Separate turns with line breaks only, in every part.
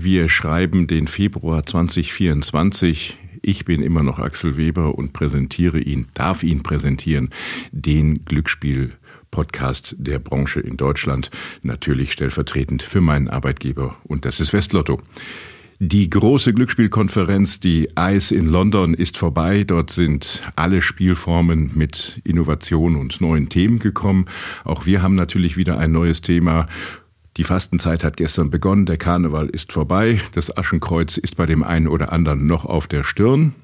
Wir schreiben den Februar 2024. Ich bin immer noch Axel Weber und präsentiere ihn, darf ihn präsentieren, den Glücksspiel Podcast der Branche in Deutschland, natürlich stellvertretend für meinen Arbeitgeber und das ist Westlotto. Die große Glücksspielkonferenz, die ICE in London, ist vorbei. Dort sind alle Spielformen mit Innovation und neuen Themen gekommen. Auch wir haben natürlich wieder ein neues Thema die Fastenzeit hat gestern begonnen, der Karneval ist vorbei, das Aschenkreuz ist bei dem einen oder anderen noch auf der Stirn.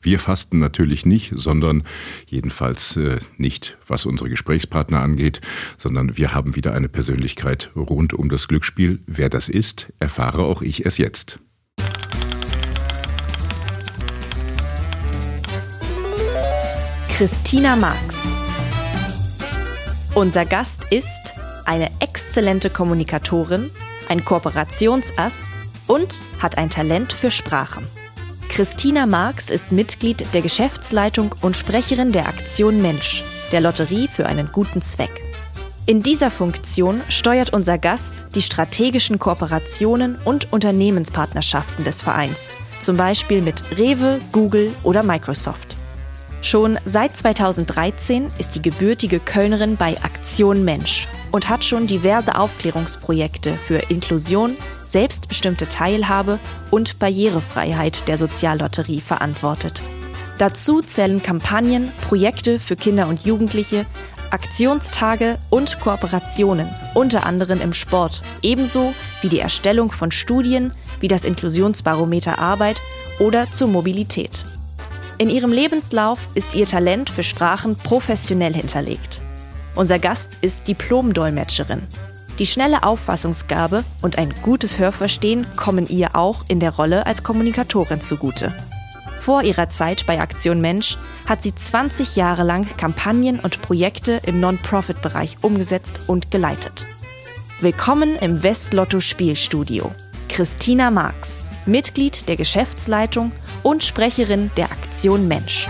Wir fasten natürlich nicht, sondern jedenfalls äh, nicht, was unsere Gesprächspartner angeht, sondern wir haben wieder eine Persönlichkeit rund um das Glücksspiel. Wer das ist, erfahre auch ich es jetzt.
Christina Marx. Unser Gast ist eine exzellente Kommunikatorin, ein Kooperationsass und hat ein Talent für Sprachen. Christina Marx ist Mitglied der Geschäftsleitung und Sprecherin der Aktion Mensch, der Lotterie für einen guten Zweck. In dieser Funktion steuert unser Gast die strategischen Kooperationen und Unternehmenspartnerschaften des Vereins, zum Beispiel mit Rewe, Google oder Microsoft. Schon seit 2013 ist die gebürtige Kölnerin bei Aktion Mensch und hat schon diverse Aufklärungsprojekte für Inklusion, selbstbestimmte Teilhabe und Barrierefreiheit der Soziallotterie verantwortet. Dazu zählen Kampagnen, Projekte für Kinder und Jugendliche, Aktionstage und Kooperationen, unter anderem im Sport, ebenso wie die Erstellung von Studien wie das Inklusionsbarometer Arbeit oder zur Mobilität. In ihrem Lebenslauf ist ihr Talent für Sprachen professionell hinterlegt. Unser Gast ist Diplom-Dolmetscherin. Die schnelle Auffassungsgabe und ein gutes Hörverstehen kommen ihr auch in der Rolle als Kommunikatorin zugute. Vor ihrer Zeit bei Aktion Mensch hat sie 20 Jahre lang Kampagnen und Projekte im Non-Profit-Bereich umgesetzt und geleitet. Willkommen im Westlotto Spielstudio. Christina Marx, Mitglied der Geschäftsleitung und Sprecherin der Aktion Mensch.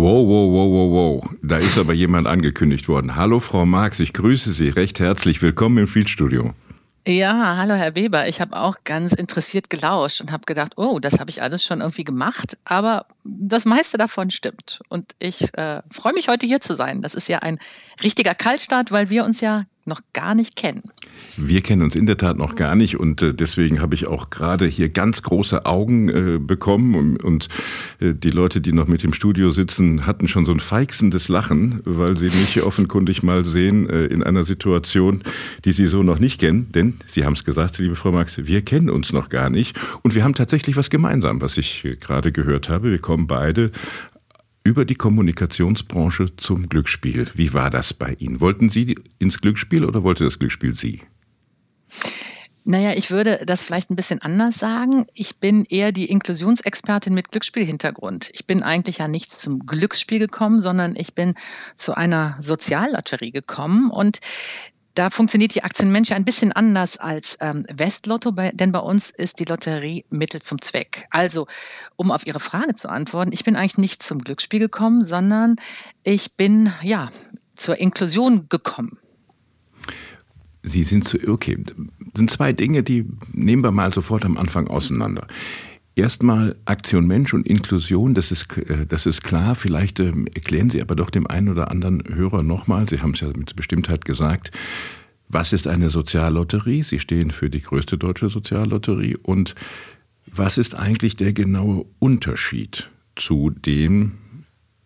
Wow, wow, wow, wow, wow. Da ist aber jemand angekündigt worden. Hallo, Frau Marx, ich grüße Sie recht herzlich. Willkommen im Fieldstudio.
Ja, hallo Herr Weber. Ich habe auch ganz interessiert gelauscht und habe gedacht, oh, das habe ich alles schon irgendwie gemacht, aber das meiste davon stimmt. Und ich äh, freue mich heute hier zu sein. Das ist ja ein richtiger Kaltstart, weil wir uns ja noch gar nicht kennen.
Wir kennen uns in der Tat noch gar nicht und äh, deswegen habe ich auch gerade hier ganz große Augen äh, bekommen und, äh, die Leute, die noch mit im Studio sitzen, hatten schon so ein feixendes Lachen, weil sie mich offenkundig mal sehen in einer Situation, die sie so noch nicht kennen. Denn Sie haben es gesagt, liebe Frau Max, wir kennen uns noch gar nicht und wir haben tatsächlich was gemeinsam, was ich gerade gehört habe. Wir kommen beide über die Kommunikationsbranche zum Glücksspiel. Wie war das bei Ihnen? Wollten Sie ins Glücksspiel oder wollte das Glücksspiel Sie?
Naja, ich würde das vielleicht ein bisschen anders sagen. Ich bin eher die Inklusionsexpertin mit Glücksspielhintergrund. Ich bin eigentlich ja nicht zum Glücksspiel gekommen, sondern ich bin zu einer Soziallotterie gekommen und da funktioniert die Aktienmensch ein bisschen anders als ähm, Westlotto, bei, denn bei uns ist die Lotterie Mittel zum Zweck. Also, um auf Ihre Frage zu antworten, ich bin eigentlich nicht zum Glücksspiel gekommen, sondern ich bin ja zur Inklusion gekommen.
Sie sind zu, okay, sind zwei Dinge, die nehmen wir mal sofort am Anfang auseinander. Erstmal Aktion Mensch und Inklusion, das ist, äh, das ist klar. Vielleicht ähm, erklären Sie aber doch dem einen oder anderen Hörer nochmal, Sie haben es ja mit Bestimmtheit gesagt, was ist eine Soziallotterie? Sie stehen für die größte deutsche Soziallotterie. Und was ist eigentlich der genaue Unterschied zu dem,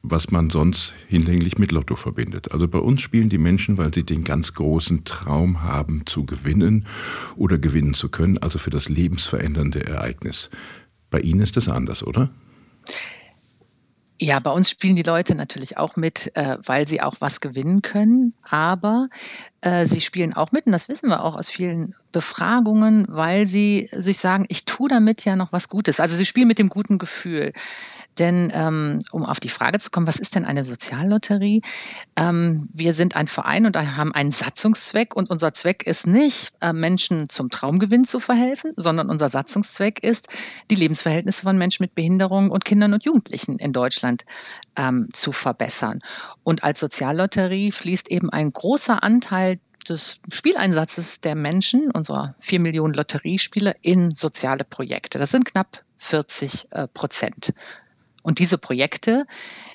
was man sonst hinlänglich mit Lotto verbindet. Also bei uns spielen die Menschen, weil sie den ganz großen Traum haben, zu gewinnen oder gewinnen zu können, also für das lebensverändernde Ereignis. Bei Ihnen ist das anders, oder?
Ja, bei uns spielen die Leute natürlich auch mit, äh, weil sie auch was gewinnen können. Aber äh, sie spielen auch mit, und das wissen wir auch aus vielen Befragungen, weil sie sich sagen, ich tue damit ja noch was Gutes. Also sie spielen mit dem guten Gefühl. Denn ähm, um auf die Frage zu kommen, was ist denn eine Soziallotterie? Ähm, wir sind ein Verein und haben einen Satzungszweck und unser Zweck ist nicht, äh, Menschen zum Traumgewinn zu verhelfen, sondern unser Satzungszweck ist, die Lebensverhältnisse von Menschen mit Behinderung und Kindern und Jugendlichen in Deutschland ähm, zu verbessern. Und als Soziallotterie fließt eben ein großer Anteil des Spieleinsatzes der Menschen, unserer vier Millionen Lotteriespieler, in soziale Projekte. Das sind knapp 40 äh, Prozent. Und diese Projekte,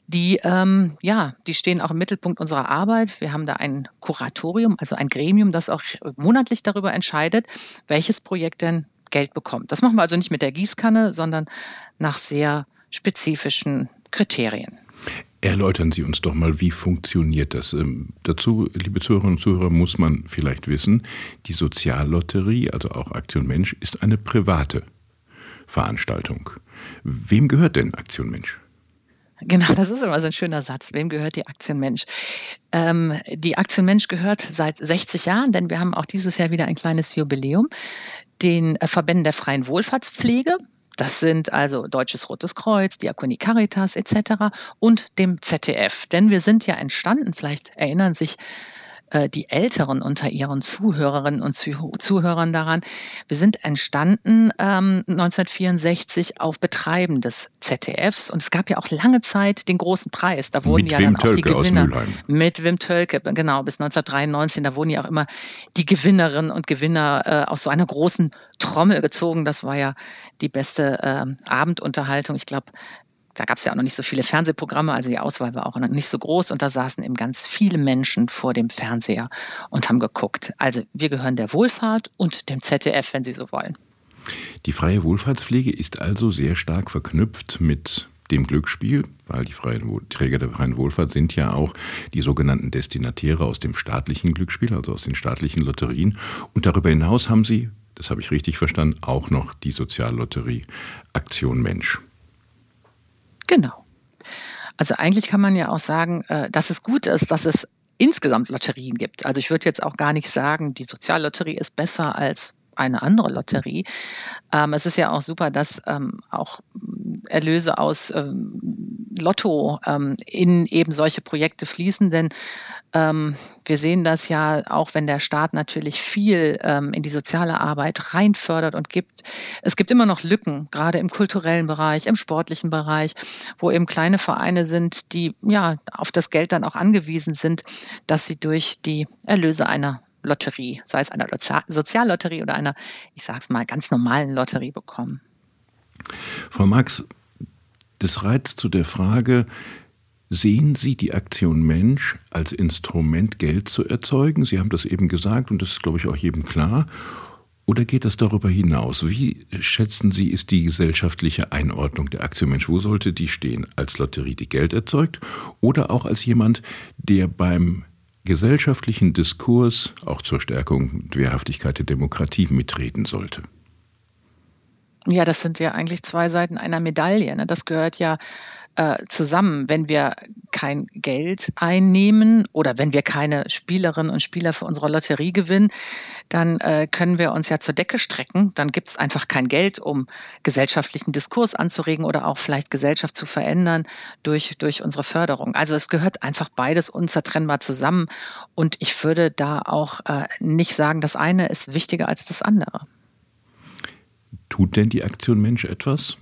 die, ähm, ja, die stehen auch im Mittelpunkt unserer Arbeit. Wir haben da ein Kuratorium, also ein Gremium, das auch monatlich darüber entscheidet, welches Projekt denn Geld bekommt. Das machen wir also nicht mit der Gießkanne, sondern nach sehr spezifischen Kriterien.
Erläutern Sie uns doch mal, wie funktioniert das? Ähm, dazu, liebe Zuhörerinnen und Zuhörer, muss man vielleicht wissen, die Soziallotterie, also auch Aktion Mensch, ist eine private Veranstaltung. Wem gehört denn Aktion Mensch?
Genau, das ist immer so ein schöner Satz. Wem gehört die Aktion Mensch? Ähm, die Aktion Mensch gehört seit 60 Jahren, denn wir haben auch dieses Jahr wieder ein kleines Jubiläum, den äh, Verbänden der freien Wohlfahrtspflege. Das sind also Deutsches Rotes Kreuz, Diakonie Caritas etc. und dem ZDF. Denn wir sind ja entstanden, vielleicht erinnern sich äh, die Älteren unter ihren Zuhörerinnen und Zuhörern daran. Wir sind entstanden ähm, 1964 auf Betreiben des ZDFs und es gab ja auch lange Zeit den großen Preis. Da wurden
mit
ja
Wim
dann auch die
Tölke
Gewinner
aus
mit Wim Tölke, genau, bis 1993. Da wurden ja auch immer die Gewinnerinnen und Gewinner äh, aus so einer großen Trommel gezogen. Das war ja die beste äh, Abendunterhaltung. Ich glaube, da gab es ja auch noch nicht so viele Fernsehprogramme, also die Auswahl war auch noch nicht so groß und da saßen eben ganz viele Menschen vor dem Fernseher und haben geguckt. Also wir gehören der Wohlfahrt und dem ZDF, wenn Sie so wollen.
Die freie Wohlfahrtspflege ist also sehr stark verknüpft mit dem Glücksspiel, weil die freien Träger der freien Wohlfahrt sind ja auch die sogenannten Destinatäre aus dem staatlichen Glücksspiel, also aus den staatlichen Lotterien. Und darüber hinaus haben sie, das habe ich richtig verstanden, auch noch die Soziallotterie Aktion Mensch.
Genau. Also eigentlich kann man ja auch sagen, äh, dass es gut ist, dass es insgesamt Lotterien gibt. Also ich würde jetzt auch gar nicht sagen, die Soziallotterie ist besser als eine andere Lotterie. Ähm, es ist ja auch super, dass ähm, auch Erlöse aus ähm, Lotto ähm, in eben solche Projekte fließen, denn ähm, wir sehen das ja auch, wenn der Staat natürlich viel ähm, in die soziale Arbeit reinfördert und gibt. Es gibt immer noch Lücken, gerade im kulturellen Bereich, im sportlichen Bereich, wo eben kleine Vereine sind, die ja auf das Geld dann auch angewiesen sind, dass sie durch die Erlöse einer Lotterie, sei es einer Soziallotterie oder einer, ich sage es mal, ganz normalen Lotterie bekommen.
Frau Max, das reizt zu der Frage, Sehen Sie die Aktion Mensch als Instrument, Geld zu erzeugen? Sie haben das eben gesagt und das ist, glaube ich, auch jedem klar. Oder geht das darüber hinaus? Wie schätzen Sie, ist die gesellschaftliche Einordnung der Aktion Mensch? Wo sollte die stehen? Als Lotterie, die Geld erzeugt? Oder auch als jemand, der beim gesellschaftlichen Diskurs auch zur Stärkung der Wehrhaftigkeit der Demokratie mitreden sollte?
Ja, das sind ja eigentlich zwei Seiten einer Medaille. Ne? Das gehört ja äh, zusammen. Wenn wir kein Geld einnehmen oder wenn wir keine Spielerinnen und Spieler für unsere Lotterie gewinnen, dann äh, können wir uns ja zur Decke strecken. Dann gibt es einfach kein Geld, um gesellschaftlichen Diskurs anzuregen oder auch vielleicht Gesellschaft zu verändern durch, durch unsere Förderung. Also es gehört einfach beides unzertrennbar zusammen. Und ich würde da auch äh, nicht sagen, das eine ist wichtiger als das andere.
Tut denn die Aktion Mensch etwas?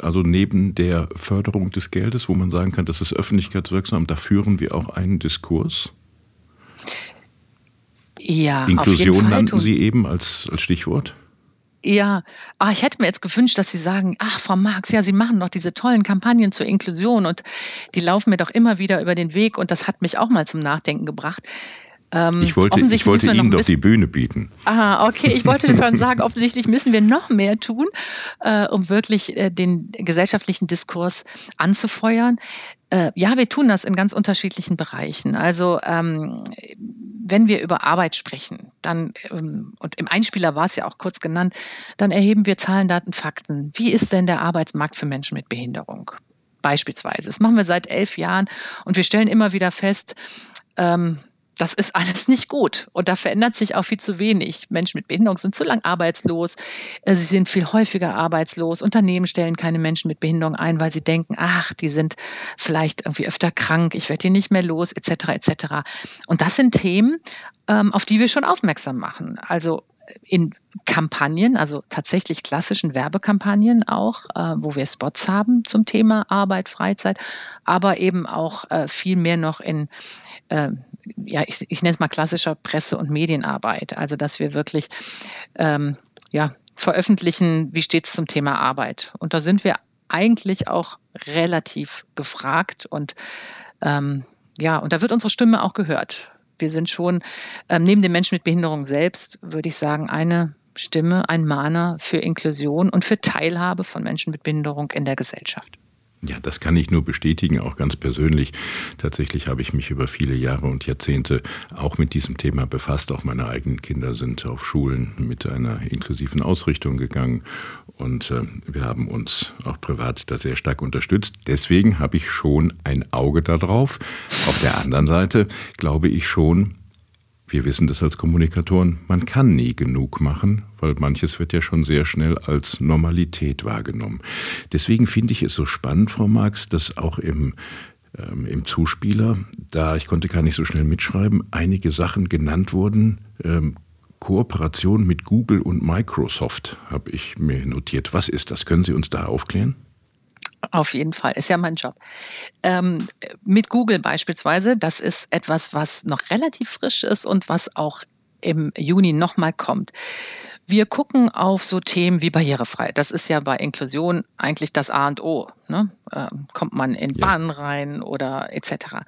Also neben der Förderung des Geldes, wo man sagen kann, das ist öffentlichkeitswirksam, da führen wir auch einen Diskurs?
Ja,
Inklusion nannten Sie eben als, als Stichwort.
Ja, ah, ich hätte mir jetzt gewünscht, dass Sie sagen, ach, Frau Marx, ja, Sie machen doch diese tollen Kampagnen zur Inklusion und die laufen mir doch immer wieder über den Weg und das hat mich auch mal zum Nachdenken gebracht.
Ähm, ich wollte, ich wollte Ihnen doch die Bühne bieten.
Aha, okay. Ich wollte schon sagen, offensichtlich müssen wir noch mehr tun, äh, um wirklich äh, den gesellschaftlichen Diskurs anzufeuern. Äh, ja, wir tun das in ganz unterschiedlichen Bereichen. Also ähm, wenn wir über Arbeit sprechen, dann, ähm, und im Einspieler war es ja auch kurz genannt, dann erheben wir Zahlen, Daten, Fakten. Wie ist denn der Arbeitsmarkt für Menschen mit Behinderung? beispielsweise. Das machen wir seit elf Jahren und wir stellen immer wieder fest, ähm, das ist alles nicht gut. Und da verändert sich auch viel zu wenig. Menschen mit Behinderung sind zu lang arbeitslos. Äh, sie sind viel häufiger arbeitslos. Unternehmen stellen keine Menschen mit Behinderung ein, weil sie denken, ach, die sind vielleicht irgendwie öfter krank, ich werde hier nicht mehr los, etc. etc. Und das sind Themen, ähm, auf die wir schon aufmerksam machen. Also in Kampagnen, also tatsächlich klassischen Werbekampagnen auch, äh, wo wir Spots haben zum Thema Arbeit, Freizeit, aber eben auch äh, viel mehr noch in äh, ja, ich, ich nenne es mal klassischer Presse- und Medienarbeit. Also, dass wir wirklich ähm, ja, veröffentlichen, wie steht es zum Thema Arbeit. Und da sind wir eigentlich auch relativ gefragt und ähm, ja, und da wird unsere Stimme auch gehört. Wir sind schon ähm, neben den Menschen mit Behinderung selbst, würde ich sagen, eine Stimme, ein Mahner für Inklusion und für Teilhabe von Menschen mit Behinderung in der Gesellschaft.
Ja, das kann ich nur bestätigen, auch ganz persönlich. Tatsächlich habe ich mich über viele Jahre und Jahrzehnte auch mit diesem Thema befasst. Auch meine eigenen Kinder sind auf Schulen mit einer inklusiven Ausrichtung gegangen und äh, wir haben uns auch privat da sehr stark unterstützt. Deswegen habe ich schon ein Auge darauf. Auf der anderen Seite glaube ich schon, wir wissen das als Kommunikatoren, man kann nie genug machen, weil manches wird ja schon sehr schnell als Normalität wahrgenommen. Deswegen finde ich es so spannend, Frau Marx, dass auch im ähm, im Zuspieler, da ich konnte gar nicht so schnell mitschreiben, einige Sachen genannt wurden. Ähm, Kooperation mit Google und Microsoft habe ich mir notiert. Was ist das? Können Sie uns da aufklären?
Auf jeden Fall, ist ja mein Job. Ähm, mit Google beispielsweise, das ist etwas, was noch relativ frisch ist und was auch im Juni nochmal kommt. Wir gucken auf so Themen wie Barrierefreiheit. Das ist ja bei Inklusion eigentlich das A und O. Ne? Äh, kommt man in ja. Bahnen rein oder etc.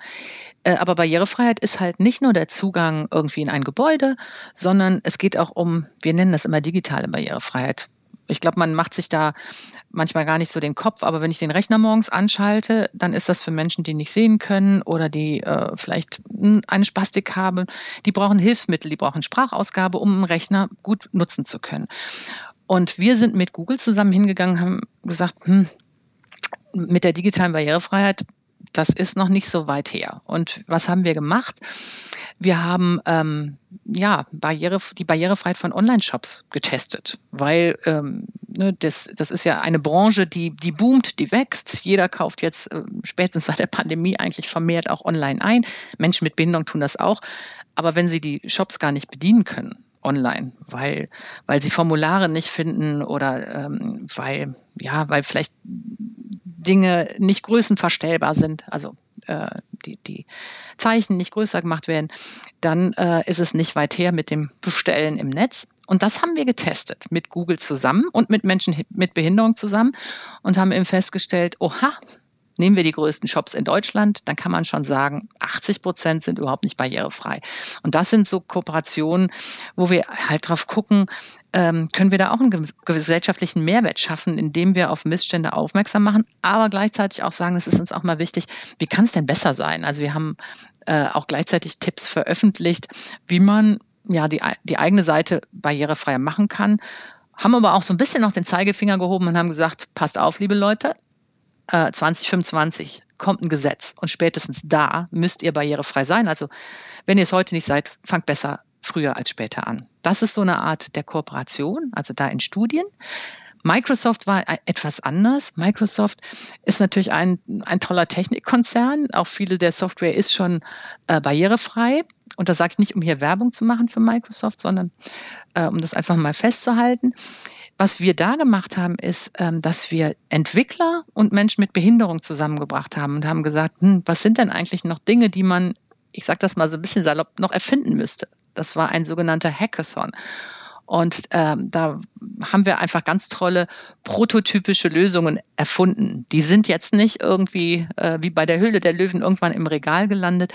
Äh, aber Barrierefreiheit ist halt nicht nur der Zugang irgendwie in ein Gebäude, sondern es geht auch um, wir nennen das immer digitale Barrierefreiheit ich glaube, man macht sich da manchmal gar nicht so den Kopf, aber wenn ich den Rechner morgens anschalte, dann ist das für Menschen, die nicht sehen können oder die äh, vielleicht eine Spastik haben, die brauchen Hilfsmittel, die brauchen Sprachausgabe, um einen Rechner gut nutzen zu können. Und wir sind mit Google zusammen hingegangen, haben gesagt, hm, mit der digitalen Barrierefreiheit, das ist noch nicht so weit her. Und was haben wir gemacht? Wir haben ähm, ja, Barriere, die Barrierefreiheit von Online-Shops getestet, weil ähm, ne, das, das ist ja eine Branche, die, die boomt, die wächst. Jeder kauft jetzt äh, spätestens seit der Pandemie eigentlich vermehrt auch online ein. Menschen mit Behinderung tun das auch. Aber wenn sie die Shops gar nicht bedienen können, online, weil, weil sie Formulare nicht finden oder ähm, weil, ja, weil vielleicht Dinge nicht größenverstellbar sind, also äh, die, die Zeichen nicht größer gemacht werden, dann äh, ist es nicht weit her mit dem Bestellen im Netz. Und das haben wir getestet mit Google zusammen und mit Menschen mit Behinderung zusammen und haben eben festgestellt, oha, Nehmen wir die größten Shops in Deutschland, dann kann man schon sagen, 80 Prozent sind überhaupt nicht barrierefrei. Und das sind so Kooperationen, wo wir halt drauf gucken, ähm, können wir da auch einen gesellschaftlichen Mehrwert schaffen, indem wir auf Missstände aufmerksam machen, aber gleichzeitig auch sagen, es ist uns auch mal wichtig, wie kann es denn besser sein? Also wir haben äh, auch gleichzeitig Tipps veröffentlicht, wie man ja die, die eigene Seite barrierefreier machen kann, haben aber auch so ein bisschen noch den Zeigefinger gehoben und haben gesagt, passt auf, liebe Leute, 2025 äh, kommt ein Gesetz und spätestens da müsst ihr barrierefrei sein. Also wenn ihr es heute nicht seid, fangt besser früher als später an. Das ist so eine Art der Kooperation, also da in Studien. Microsoft war e-, etwas anders. Microsoft ist natürlich ein, ein toller Technikkonzern. Auch viele der Software ist schon äh, barrierefrei. Und das sage ich nicht, um hier Werbung zu machen für Microsoft, sondern äh, um das einfach mal festzuhalten. Was wir da gemacht haben, ist, ähm, dass wir Entwickler und Menschen mit Behinderung zusammengebracht haben und haben gesagt, hm, was sind denn eigentlich noch Dinge, die man, ich sage das mal so ein bisschen salopp, noch erfinden müsste. Das war ein sogenannter Hackathon. Und ähm, da haben wir einfach ganz tolle prototypische Lösungen erfunden. Die sind jetzt nicht irgendwie äh, wie bei der Höhle der Löwen irgendwann im Regal gelandet,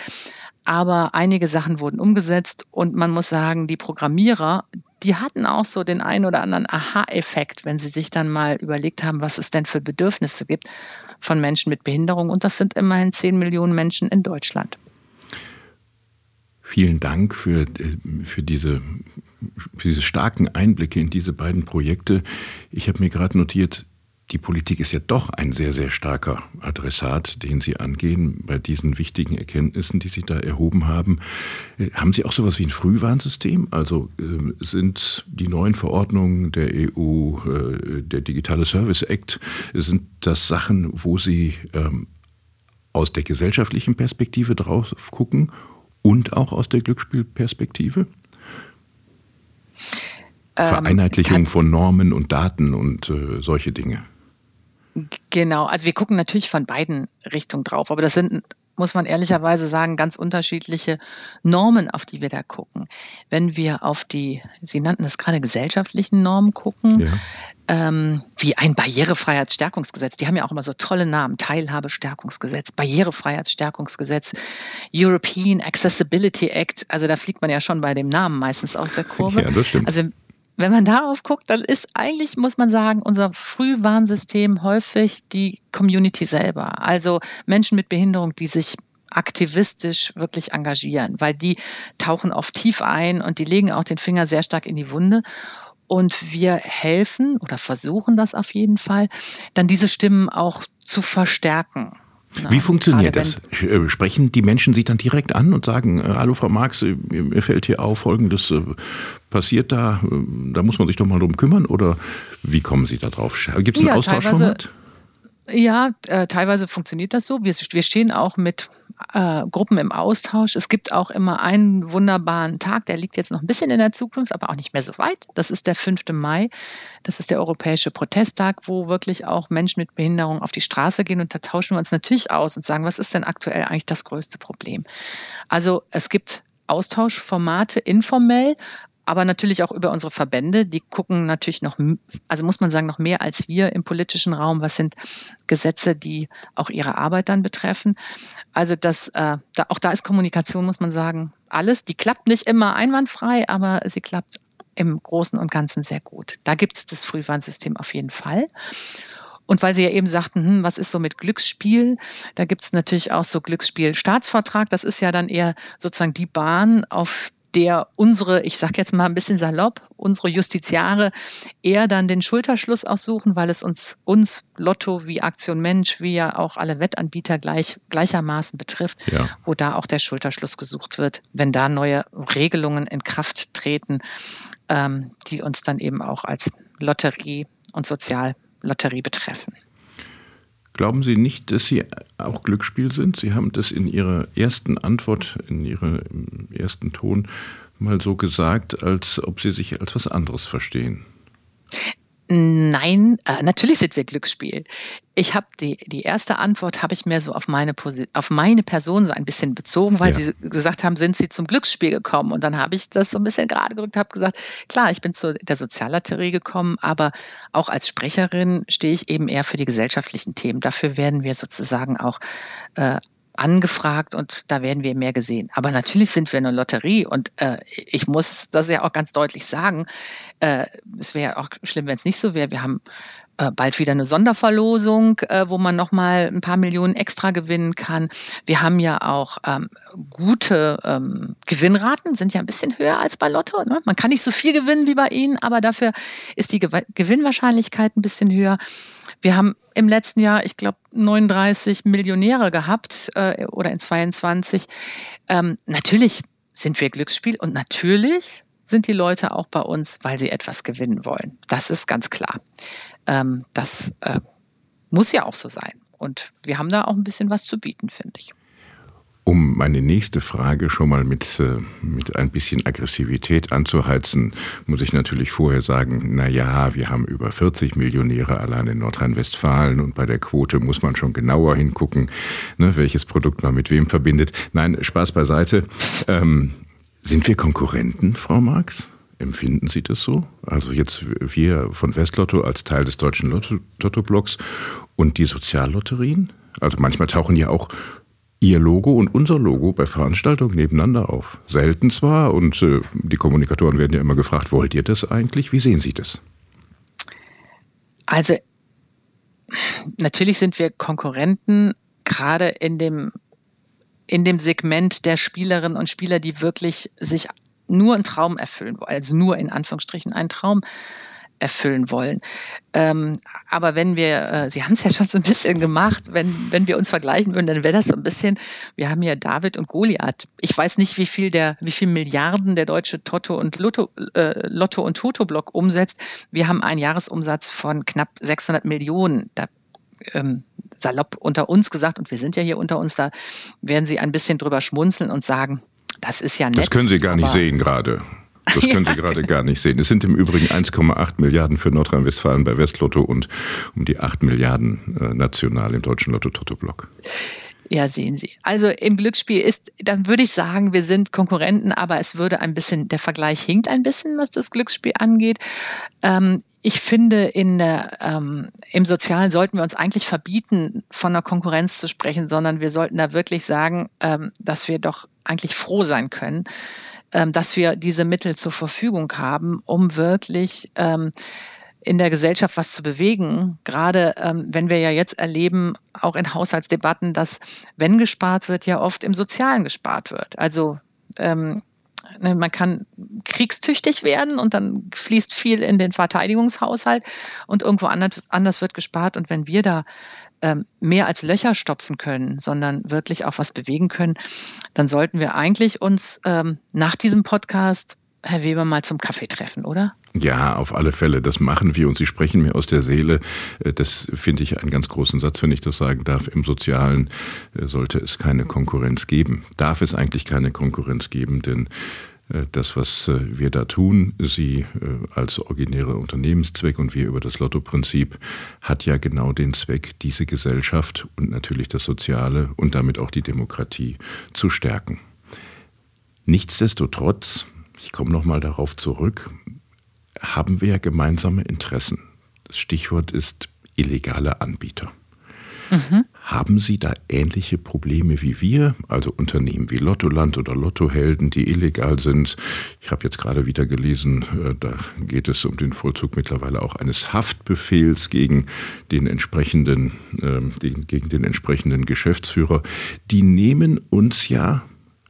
aber einige Sachen wurden umgesetzt und man muss sagen, die Programmierer, die hatten auch so den einen oder anderen Aha-Effekt, wenn sie sich dann mal überlegt haben, was es denn für Bedürfnisse gibt von Menschen mit Behinderung. Und das sind immerhin 10 Millionen Menschen in Deutschland.
Vielen Dank für, für, diese, für diese starken Einblicke in diese beiden Projekte. Ich habe mir gerade notiert, die Politik ist ja doch ein sehr, sehr starker Adressat, den Sie angehen bei diesen wichtigen Erkenntnissen, die Sie da erhoben haben. Äh, haben Sie auch sowas wie ein Frühwarnsystem? Also äh, sind die neuen Verordnungen der EU, äh, der Digitale Service Act, sind das Sachen, wo Sie ähm, aus der gesellschaftlichen Perspektive drauf gucken und auch aus der Glücksspielperspektive? Ähm, Vereinheitlichung von Normen und Daten und äh, solche Dinge.
Genau, also wir gucken natürlich von beiden Richtungen drauf, aber das sind, muss man ehrlicherweise sagen, ganz unterschiedliche Normen, auf die wir da gucken. Wenn wir auf die, Sie nannten das gerade gesellschaftlichen Normen gucken, ja. ähm, wie ein Barrierefreiheitsstärkungsgesetz, die haben ja auch immer so tolle Namen, Teilhabestärkungsgesetz, Barrierefreiheitsstärkungsgesetz, European Accessibility Act, also da fliegt man ja schon bei dem Namen meistens aus der Kurve. Ja, das stimmt. Also wenn man darauf guckt, dann ist eigentlich, muss man sagen, unser Frühwarnsystem häufig die Community selber. Also Menschen mit Behinderung, die sich aktivistisch wirklich engagieren, weil die tauchen oft tief ein und die legen auch den Finger sehr stark in die Wunde. Und wir helfen oder versuchen das auf jeden Fall, dann diese Stimmen auch zu verstärken.
Wie funktioniert das? Äh, sprechen die Menschen Sie dann direkt an und sagen, äh, hallo Frau Marx, äh, mir fällt hier auf, folgendes passiert da, da muss man sich doch mal drum kümmern oder wie kommen Sie da drauf? Gibt es ein ja, Austauschformat?
Ja, äh, teilweise funktioniert das so. Wir, wir stehen auch mit äh, Gruppen im Austausch. Es gibt auch immer einen wunderbaren Tag, der liegt jetzt noch ein bisschen in der Zukunft, aber auch nicht mehr so weit. Das ist der 5. Mai. Das ist der Europäische Protesttag, wo wirklich auch Menschen mit Behinderung auf die Straße gehen und da tauschen wir uns natürlich aus und sagen, was ist denn aktuell eigentlich das größte Problem? Also es gibt Austauschformate informell, aber natürlich auch über unsere Verbände. Die gucken natürlich noch, also muss man sagen, noch mehr als wir im politischen Raum. Was sind Gesetze, die auch ihre Arbeit dann betreffen? Also das, äh, da, auch da ist Kommunikation, muss man sagen, alles. Die klappt nicht immer einwandfrei, aber sie klappt im Großen und Ganzen sehr gut. Da gibt es das Frühwarnsystem auf jeden Fall. Und weil Sie ja eben sagten, hm, was ist so mit Glücksspiel? Da gibt es natürlich auch so Glücksspiel-Staatsvertrag. Das ist ja dann eher sozusagen die Bahn, auf der unsere, ich sage jetzt mal ein bisschen salopp, unsere Justiziare eher dann den Schulterschluss aussuchen, weil es uns, uns Lotto wie Aktion Mensch, wie ja auch alle Wettanbieter gleich, gleichermaßen betrifft, ja. wo da auch der Schulterschluss gesucht wird, wenn da neue Regelungen in Kraft treten, ähm, die uns dann eben auch als Lotterie und Soziallotterie betreffen.
Glauben Sie nicht, dass Sie auch Glücksspiel sind? Sie haben das in Ihrer ersten Antwort, in Ihrem ersten Ton mal so gesagt, als ob Sie sich als was anderes verstehen.
Nein, äh, natürlich sind wir Glücksspiel. Ich habe die, die erste Antwort habe ich mir so auf meine, auf meine Person so ein bisschen bezogen, weil ja. Sie gesagt haben, sind Sie zum Glücksspiel gekommen? Und dann habe ich das so ein bisschen gerade gerückt, habe gesagt, klar, ich bin zu der Soziallotterie gekommen, aber auch als Sprecherin stehe ich eben eher für die gesellschaftlichen Themen. Dafür werden wir sozusagen auch äh, angefragt und da werden wir mehr gesehen. Aber natürlich sind wir eine Lotterie und äh, ich muss das ja auch ganz deutlich sagen. Äh, es wäre auch schlimm, wenn es nicht so wäre. Wir haben äh, bald wieder eine Sonderverlosung, äh, wo man nochmal ein paar Millionen extra gewinnen kann. Wir haben ja auch ähm, gute ähm, Gewinnraten, sind ja ein bisschen höher als bei Lotto. Ne? Man kann nicht so viel gewinnen wie bei Ihnen, aber dafür ist die Gewinnwahrscheinlichkeit ein bisschen höher. Wir haben im letzten Jahr, ich glaube, 39 Millionäre gehabt äh, oder in 22. Ähm, natürlich sind wir Glücksspiel und natürlich sind die Leute auch bei uns, weil sie etwas gewinnen wollen. Das ist ganz klar. Ähm, das äh, muss ja auch so sein. Und wir haben da auch ein bisschen was zu bieten, finde ich.
Um meine nächste Frage schon mal mit, äh, mit ein bisschen Aggressivität anzuheizen, muss ich natürlich vorher sagen, na ja, wir haben über 40 Millionäre allein in Nordrhein-Westfalen und bei der Quote muss man schon genauer hingucken, ne, welches Produkt man mit wem verbindet. Nein, Spaß beiseite. Ähm, sind wir Konkurrenten, Frau Marx? Empfinden Sie das so? Also jetzt wir von Westlotto als Teil des deutschen Lotto-Blocks und die Soziallotterien? Also manchmal tauchen ja auch Ihr Logo und unser Logo bei Veranstaltungen nebeneinander auf. Selten zwar und äh, die Kommunikatoren werden ja immer gefragt, wollt ihr das eigentlich? Wie sehen Sie das?
Also natürlich sind wir Konkurrenten, gerade in dem, in dem Segment der Spielerinnen und Spieler, die wirklich sich nur einen Traum erfüllen, also nur in Anführungsstrichen einen Traum erfüllen wollen. Ähm, aber wenn wir, äh, Sie haben es ja schon so ein bisschen gemacht, wenn, wenn wir uns vergleichen würden, dann wäre das so ein bisschen, wir haben ja David und Goliath. Ich weiß nicht, wie viel der, wie viel Milliarden der deutsche Toto und Lotto, äh, Lotto und Toto-Block umsetzt. Wir haben einen Jahresumsatz von knapp 600 Millionen. Da ähm, salopp unter uns gesagt, und wir sind ja hier unter uns, da werden Sie ein bisschen drüber schmunzeln und sagen, das ist ja nett.
Das können Sie gar nicht sehen gerade. Das können Sie gerade gar nicht sehen. Es sind im Übrigen 1,8 Milliarden für Nordrhein-Westfalen bei Westlotto und um die 8 Milliarden äh, national im deutschen Lotto-Toto-Block.
Ja, sehen Sie. Also im Glücksspiel ist, dann würde ich sagen, wir sind Konkurrenten, aber es würde ein bisschen, der Vergleich hinkt ein bisschen, was das Glücksspiel angeht. Ähm, ich finde, in der, ähm, im Sozialen sollten wir uns eigentlich verbieten, von einer Konkurrenz zu sprechen, sondern wir sollten da wirklich sagen, ähm, dass wir doch eigentlich froh sein können, dass wir diese Mittel zur Verfügung haben, um wirklich ähm, in der Gesellschaft was zu bewegen. Gerade ähm, wenn wir ja jetzt erleben, auch in Haushaltsdebatten, dass wenn gespart wird, ja oft im Sozialen gespart wird. Also ähm, ne, man kann kriegstüchtig werden und dann fließt viel in den Verteidigungshaushalt und irgendwo anders, wird gespart. Und wenn wir da ähm, mehr als Löcher stopfen können, sondern wirklich auch was bewegen können, dann sollten wir eigentlich uns ähm, nach diesem Podcast, Herr Weber, mal zum Kaffee treffen, oder?
Ja, auf alle Fälle. Das machen wir und Sie sprechen mir aus der Seele. Äh, das finde ich einen ganz großen Satz, wenn ich das sagen darf. Im Sozialen äh, sollte es keine Konkurrenz geben. Darf es eigentlich keine Konkurrenz geben, denn das, was äh, wir da tun, Sie äh, als originärer Unternehmenszweck und wir über das Lotto-Prinzip, hat ja genau den Zweck, diese Gesellschaft und natürlich das Soziale und damit auch die Demokratie zu stärken. Nichtsdestotrotz, ich komme nochmal darauf zurück, haben wir ja gemeinsame Interessen. Das Stichwort ist illegale Anbieter. Mhm. Haben Sie da ähnliche Probleme wie wir, also Unternehmen wie Lottoland oder Lottohelden, die illegal sind? Ich habe jetzt gerade wieder gelesen, äh, da geht es um den Vollzug mittlerweile auch eines Haftbefehls gegen den entsprechenden, ähm, gegen den entsprechenden Geschäftsführer. Die nehmen uns ja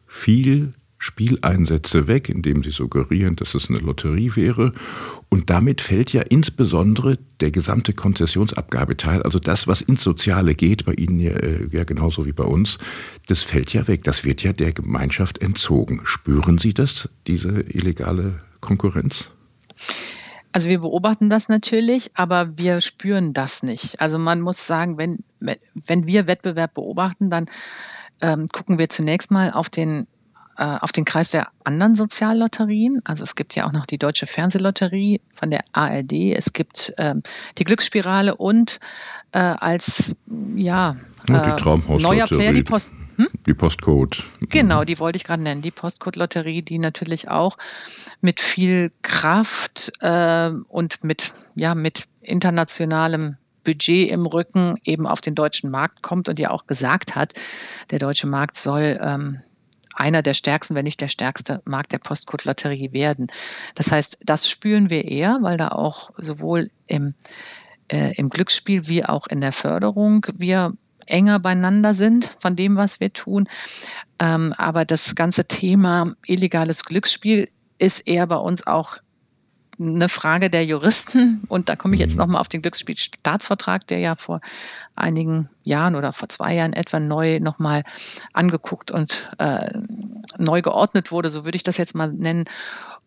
viel Spieleinsätze weg, indem sie suggerieren, dass es eine Lotterie wäre. Und damit fällt ja insbesondere der gesamte Konzessionsabgabeteil, also das, was ins Soziale geht, bei Ihnen ja, äh, ja genauso wie bei uns, das fällt ja weg. Das wird ja der Gemeinschaft entzogen. Spüren Sie das, diese illegale Konkurrenz?
Also wir beobachten das natürlich, aber wir spüren das nicht. Also man muss sagen, wenn, wenn wir Wettbewerb beobachten, dann ähm, gucken wir zunächst mal auf den auf den Kreis der anderen Soziallotterien. Also es gibt ja auch noch die Deutsche Fernsehlotterie von der ARD. Es gibt ähm, die Glücksspirale und äh, als ja,
äh, die neuer Player
die Post.
Hm? Die Postcode.
Genau, die wollte ich gerade nennen. Die Postcode-Lotterie, die natürlich auch mit viel Kraft äh, und mit, ja, mit internationalem Budget im Rücken eben auf den deutschen Markt kommt und ja auch gesagt hat, der deutsche Markt soll ähm, einer der stärksten, wenn nicht der stärkste Markt der Postcode-Lotterie werden. Das heißt, das spüren wir eher, weil da auch sowohl im, äh, im Glücksspiel wie auch in der Förderung wir enger beieinander sind von dem, was wir tun. Ähm, aber das ganze Thema illegales Glücksspiel ist eher bei uns auch eine Frage der Juristen. Und da komme ich jetzt mhm. nochmal auf den Glücksspielstaatsvertrag, der ja vor einigen Jahren oder vor zwei Jahren etwa neu nochmal angeguckt und äh, neu geordnet wurde, so würde ich das jetzt mal nennen.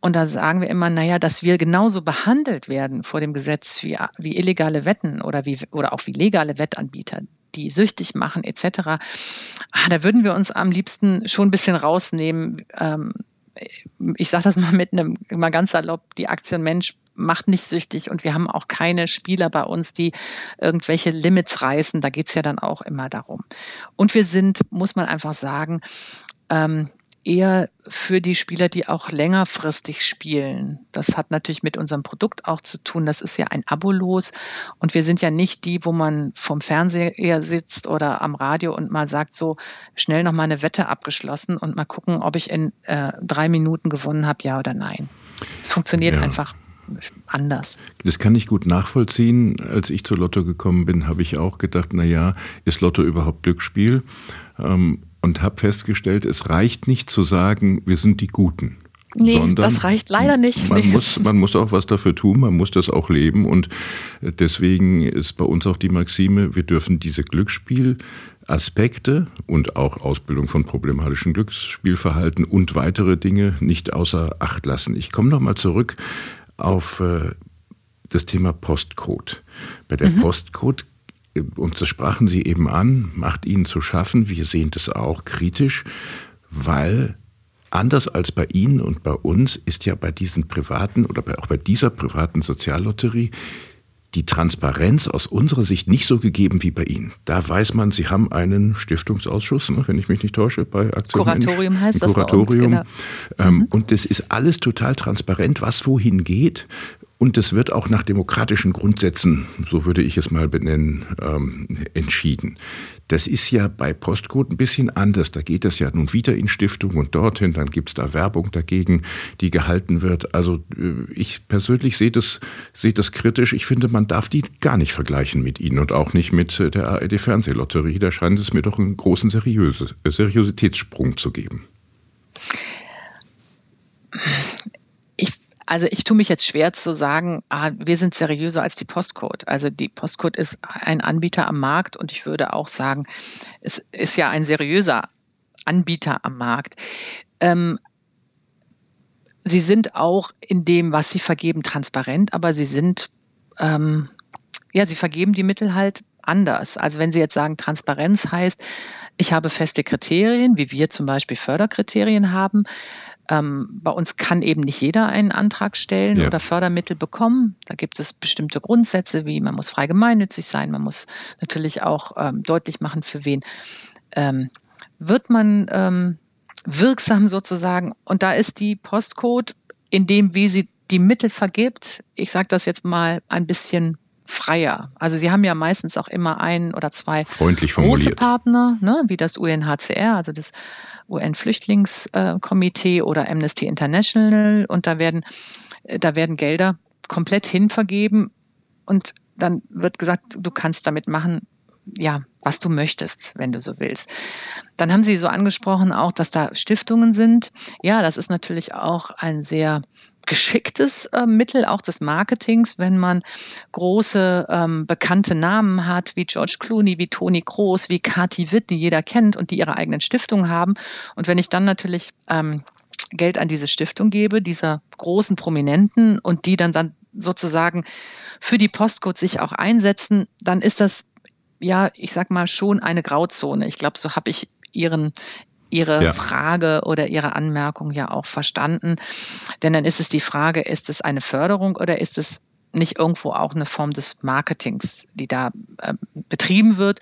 Und da sagen wir immer, naja, dass wir genauso behandelt werden vor dem Gesetz wie, wie illegale Wetten oder, wie, oder auch wie legale Wettanbieter die süchtig machen etc. Ah, da würden wir uns am liebsten schon ein bisschen rausnehmen. Ähm, ich sage das mal mit einem mal ganz salopp, die Aktion Mensch macht nicht süchtig und wir haben auch keine Spieler bei uns, die irgendwelche Limits reißen. Da geht es ja dann auch immer darum. Und wir sind, muss man einfach sagen, ähm, eher für die Spieler, die auch längerfristig spielen. Das hat natürlich mit unserem Produkt auch zu tun. Das ist ja ein Abo-Los und wir sind ja nicht die, wo man vom Fernseher sitzt oder am Radio und mal sagt, so schnell noch mal eine Wette abgeschlossen und mal gucken, ob ich in äh, drei Minuten gewonnen habe, ja oder nein. Es funktioniert ja. einfach anders.
Das kann ich gut nachvollziehen. Als ich zu Lotto gekommen bin, habe ich auch gedacht, na ja, ist Lotto überhaupt Glücksspiel? Ähm, und habe festgestellt, es reicht nicht zu sagen, wir sind die Guten,
Nee, sondern das reicht leider nicht.
Man, muss, man muss auch was dafür tun, man muss das auch leben. Und deswegen ist bei uns auch die Maxime, wir dürfen diese Glücksspielaspekte und auch Ausbildung von problematischen Glücksspielverhalten und weitere Dinge nicht außer Acht lassen. Ich komme nochmal zurück auf äh, das Thema Postcode. Bei der mhm. Postcode äh, und das sprachen Sie eben an, macht Ihnen zu schaffen. Wir sehen das auch kritisch, weil Anders als bei Ihnen und bei uns ist ja bei diesen privaten oder auch bei dieser privaten Soziallotterie die Transparenz aus unserer Sicht nicht so gegeben wie bei Ihnen. Da weiß man, Sie haben einen Stiftungsausschuss, ne, wenn ich mich nicht täusche, bei Aktion
Kuratorium heißt
das Kuratorium. Bei uns, genau. Ähm, mhm. Und das ist alles total transparent, was wohin geht. Und es wird auch nach demokratischen Grundsätzen, so würde ich es mal benennen, ähm, entschieden. Das ist ja bei Postcode ein bisschen anders. Da geht es ja nun wieder in Stiftung und dorthin, dann gibt es da Werbung dagegen, die gehalten wird. Also äh, ich persönlich sehe das, sehe das kritisch. Ich finde, man darf die gar nicht vergleichen mit Ihnen und auch nicht mit äh, der ARD-Fernsehlotterie. Da scheint es mir doch einen großen Seriöse, Seriositätssprung zu geben.
Also ich tue mich jetzt schwer zu sagen, ah, wir sind seriöser als die Postcode. Also die Postcode ist ein Anbieter am Markt und ich würde auch sagen, es ist ja ein seriöser Anbieter am Markt. Ähm, sie sind auch in dem, was sie vergeben, transparent, aber sie sind, ähm, ja, sie vergeben die Mittel halt anders. Also wenn Sie jetzt sagen, Transparenz heißt, ich habe feste Kriterien, wie wir zum Beispiel Förderkriterien haben, ähm, bei uns kann eben nicht jeder einen Antrag stellen ja. oder Fördermittel bekommen. Da gibt es bestimmte Grundsätze, wie man muss frei gemeinnützig sein, man muss natürlich auch ähm, deutlich machen, für wen ähm, wird man ähm, wirksam sozusagen. Und da ist die Postcode in dem, wie sie die Mittel vergibt, ich sage das jetzt mal ein bisschen freier. Also sie haben ja meistens auch immer ein oder zwei
Freundlich
große Partner, ne, wie das UNHCR, also das UN-Flüchtlingskomitee oder Amnesty International. Und da werden, da werden Gelder komplett hinvergeben und dann wird gesagt, du kannst damit machen, ja, was du möchtest, wenn du so willst. Dann haben Sie so angesprochen auch, dass da Stiftungen sind. Ja, das ist natürlich auch ein sehr geschicktes äh, Mittel auch des Marketings, wenn man große ähm, bekannte Namen hat, wie George Clooney, wie Toni Kroos, wie Cathy Witt, die jeder kennt und die ihre eigenen Stiftungen haben. Und wenn ich dann natürlich ähm, Geld an diese Stiftung gebe, dieser großen Prominenten und die dann, dann sozusagen für die Postcode sich auch einsetzen, dann ist das ja, ich sag mal schon eine Grauzone. Ich glaube, so habe ich ihren Ihre ja. Frage oder Ihre Anmerkung ja auch verstanden. Denn dann ist es die Frage, ist es eine Förderung oder ist es nicht irgendwo auch eine Form des Marketings, die da äh, betrieben wird?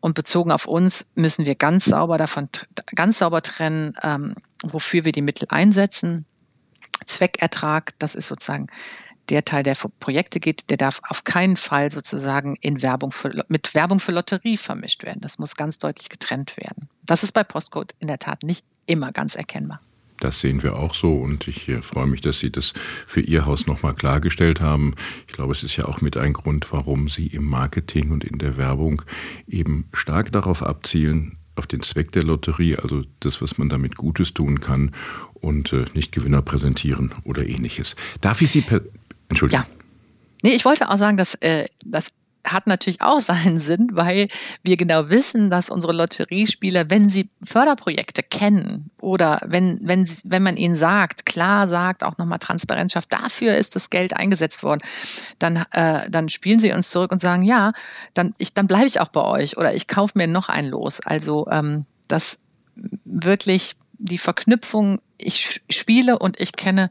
Und bezogen auf uns müssen wir ganz sauber davon, ganz sauber trennen, ähm, wofür wir die Mittel einsetzen. Zweckertrag, das ist sozusagen der Teil, der für Projekte geht, der darf auf keinen Fall sozusagen in Werbung für, mit Werbung für Lotterie vermischt werden. Das muss ganz deutlich getrennt werden. Das ist bei Postcode in der Tat nicht immer ganz erkennbar.
Das sehen wir auch so und ich äh, freue mich, dass Sie das für Ihr Haus nochmal klargestellt haben. Ich glaube, es ist ja auch mit ein Grund, warum Sie im Marketing und in der Werbung eben stark darauf abzielen, auf den Zweck der Lotterie, also das, was man damit Gutes tun kann und äh, nicht Gewinner präsentieren oder ähnliches. Darf ich Sie per Entschuldigung. Ja.
Nee, ich wollte auch sagen, dass äh, das hat natürlich auch seinen Sinn, weil wir genau wissen, dass unsere Lotteriespieler, wenn sie Förderprojekte kennen oder wenn, wenn, wenn man ihnen sagt, klar sagt, auch nochmal Transparenz schafft, dafür ist das Geld eingesetzt worden, dann, äh, dann spielen sie uns zurück und sagen, ja, dann, dann bleibe ich auch bei euch oder ich kaufe mir noch ein Los. Also ähm, das wirklich die Verknüpfung, ich spiele und ich kenne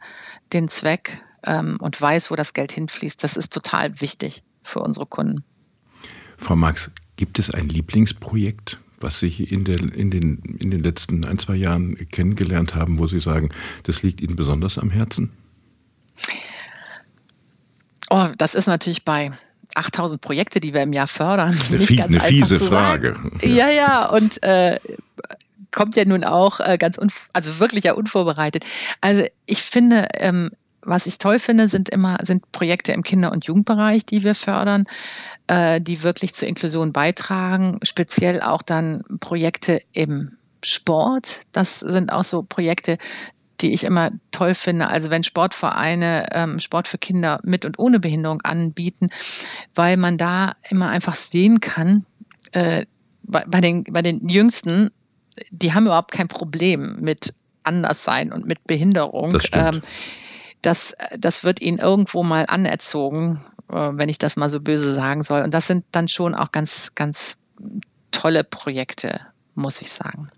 den Zweck ähm, und weiß, wo das Geld hinfließt. Das ist total wichtig für unsere Kunden.
Frau Marx, gibt es ein Lieblingsprojekt, was Sie in, der, in, den, in den letzten ein, zwei Jahren kennengelernt haben, wo Sie sagen, das liegt Ihnen besonders am Herzen?
Oh, das ist natürlich bei 8000 Projekte, die wir im Jahr fördern.
Eine, nicht ganz eine fiese Frage.
Ja, ja, und äh, kommt ja nun auch äh, ganz, also wirklich ja unvorbereitet. Also ich finde, ähm, was ich toll finde, sind immer sind Projekte im Kinder- und Jugendbereich, die wir fördern, äh, die wirklich zur Inklusion beitragen. Speziell auch dann Projekte im Sport. Das sind auch so Projekte, die ich immer toll finde. Also wenn Sportvereine ähm, Sport für Kinder mit und ohne Behinderung anbieten, weil man da immer einfach sehen kann, äh, bei, bei, den, bei den Jüngsten, die haben überhaupt kein Problem mit Anderssein und mit Behinderung.
Das,
ähm, das, das wird ihnen irgendwo mal anerzogen, äh, wenn ich das mal so böse sagen soll. Und das sind dann schon auch ganz, ganz tolle Projekte, muss ich sagen.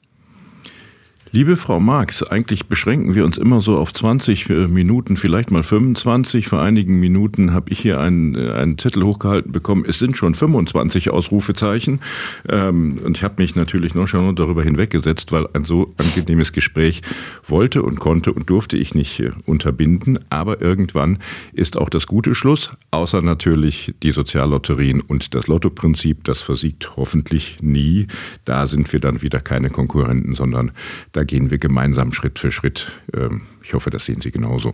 Liebe Frau Marx, eigentlich beschränken wir uns immer so auf 20 äh, Minuten, vielleicht mal 25. Vor einigen Minuten habe ich hier einen, äh, einen Zettel hochgehalten bekommen. Es sind schon 25 Ausrufezeichen. Ähm, und ich habe mich natürlich noch schon darüber hinweggesetzt, weil ein so angenehmes Gespräch wollte und konnte und durfte ich nicht äh, unterbinden. Aber irgendwann ist auch das gute Schluss, außer natürlich die Soziallotterien und das Lottoprinzip. Das versiegt hoffentlich nie. Da sind wir dann wieder keine Konkurrenten, sondern da gehen wir gemeinsam Schritt für Schritt. Ähm, ich hoffe, das sehen Sie genauso.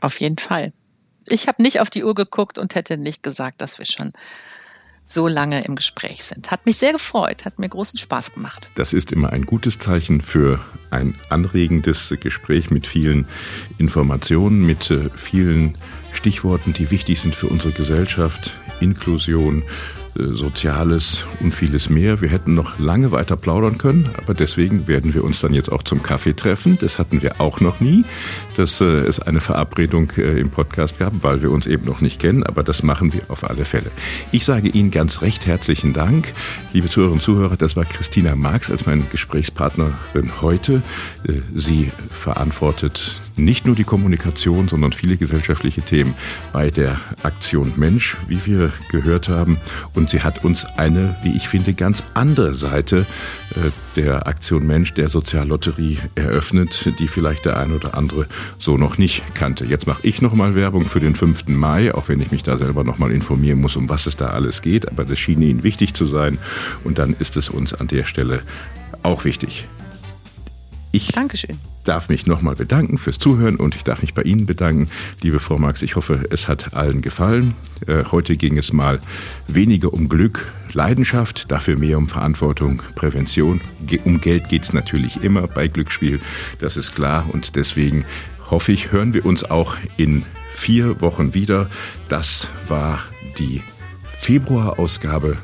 Auf jeden Fall. Ich habe nicht auf die Uhr geguckt und hätte nicht gesagt, dass wir schon so lange im Gespräch sind. Hat mich sehr gefreut, hat mir großen Spaß gemacht.
Das ist immer ein gutes Zeichen für ein anregendes Gespräch mit vielen Informationen, mit äh, vielen Stichworten, die wichtig sind für unsere Gesellschaft. Inklusion, Soziales und vieles mehr. Wir hätten noch lange weiter plaudern können, aber deswegen werden wir uns dann jetzt auch zum Kaffee treffen. Das hatten wir auch noch nie, dass äh, es eine Verabredung äh, im Podcast gab, weil wir uns eben noch nicht kennen, aber das machen wir auf alle Fälle. Ich sage Ihnen ganz recht herzlichen Dank, liebe Zuhörerinnen und Zuhörer. Das war Christina Marx als meine Gesprächspartnerin heute. Sie verantwortet nicht nur die Kommunikation, sondern viele gesellschaftliche Themen bei der Aktion Mensch, wie wir gehört haben. Und sie hat uns eine, wie ich finde, ganz andere Seite äh, der Aktion Mensch, der Soziallotterie eröffnet, die vielleicht der eine oder andere so noch nicht kannte. Jetzt mache ich nochmal Werbung für den 5. Mai, auch wenn ich mich da selber nochmal informieren muss, um was es da alles geht. Aber das schien Ihnen wichtig zu sein. Und dann ist es uns an der Stelle auch wichtig. Ich Dankeschön. darf mich nochmal bedanken fürs Zuhören und ich darf mich bei Ihnen bedanken, liebe Frau Marx. Ich hoffe, es hat allen gefallen. Äh, heute ging es mal weniger um Glück, Leidenschaft, dafür mehr um Verantwortung, Prävention. Um Geld geht es natürlich immer bei Glücksspiel, das ist klar. Und deswegen hoffe ich, hören wir uns auch in vier Wochen wieder. Das war die Februarausgabe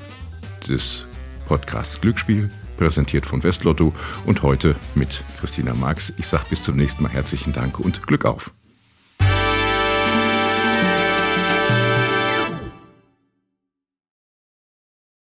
des Podcasts Glücksspiel präsentiert von Westlotto und heute mit Christina Marx. Ich sage bis zum nächsten Mal herzlichen Dank und Glück auf.